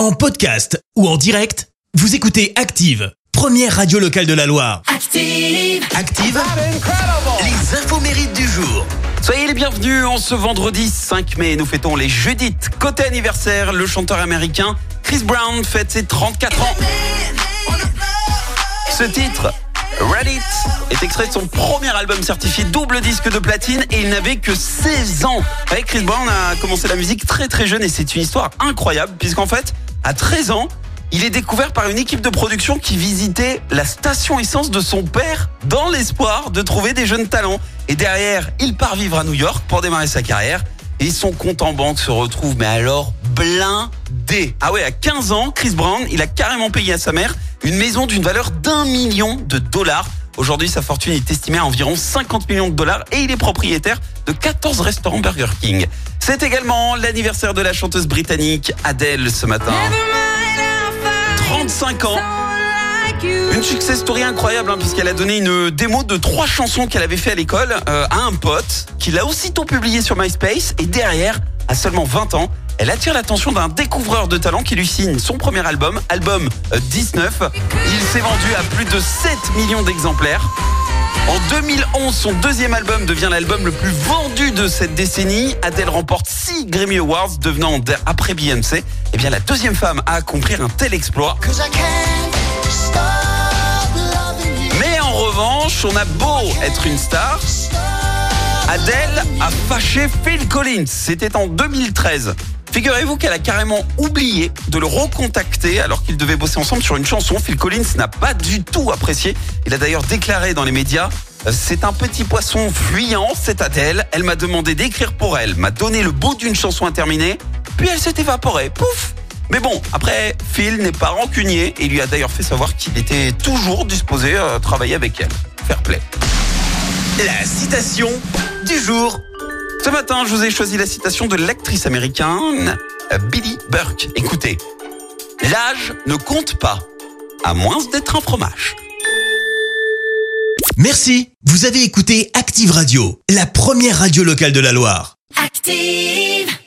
En podcast ou en direct, vous écoutez Active, première radio locale de la Loire. Active. Active, les infos mérites du jour. Soyez les bienvenus en ce vendredi 5 mai. Nous fêtons les Judith. Côté anniversaire, le chanteur américain Chris Brown fête ses 34 ans. Ce titre, Reddit, est extrait de son premier album certifié double disque de platine et il n'avait que 16 ans. Avec Chris Brown a commencé la musique très très jeune et c'est une histoire incroyable puisqu'en fait, à 13 ans, il est découvert par une équipe de production qui visitait la station essence de son père dans l'espoir de trouver des jeunes talents. Et derrière, il part vivre à New York pour démarrer sa carrière. Et son compte en banque se retrouve, mais alors blindé. Ah ouais, à 15 ans, Chris Brown, il a carrément payé à sa mère une maison d'une valeur d'un million de dollars. Aujourd'hui, sa fortune est estimée à environ 50 millions de dollars et il est propriétaire de 14 restaurants Burger King. C'est également l'anniversaire de la chanteuse britannique Adele ce matin. 35 ans. Une success story incroyable hein, puisqu'elle a donné une démo de trois chansons qu'elle avait fait à l'école euh, à un pote qui l'a aussitôt publié sur MySpace et derrière, à seulement 20 ans, elle attire l'attention d'un découvreur de talent qui lui signe son premier album, album euh, 19. Il s'est vendu à plus de 7 millions d'exemplaires. En 2011, son deuxième album devient l'album le plus vendu de cette décennie. Adele remporte 6 Grammy Awards, devenant après Beyoncé, eh bien la deuxième femme à accomplir un tel exploit. Mais en revanche, on a beau être une star, Adele a fâché Phil Collins. C'était en 2013. Figurez-vous qu'elle a carrément oublié de le recontacter alors qu'ils devaient bosser ensemble sur une chanson. Phil Collins n'a pas du tout apprécié. Il a d'ailleurs déclaré dans les médias euh, c'est un petit poisson fuyant, c'est Adèle. Elle m'a demandé d'écrire pour elle, m'a donné le bout d'une chanson à terminer, puis elle s'est évaporée. Pouf Mais bon, après, Phil n'est pas rancunier et lui a d'ailleurs fait savoir qu'il était toujours disposé à travailler avec elle. Fair play. La citation du jour. Ce matin, je vous ai choisi la citation de l'actrice américaine euh, Billy Burke. Écoutez, l'âge ne compte pas, à moins d'être un fromage. Merci, vous avez écouté Active Radio, la première radio locale de la Loire. Active.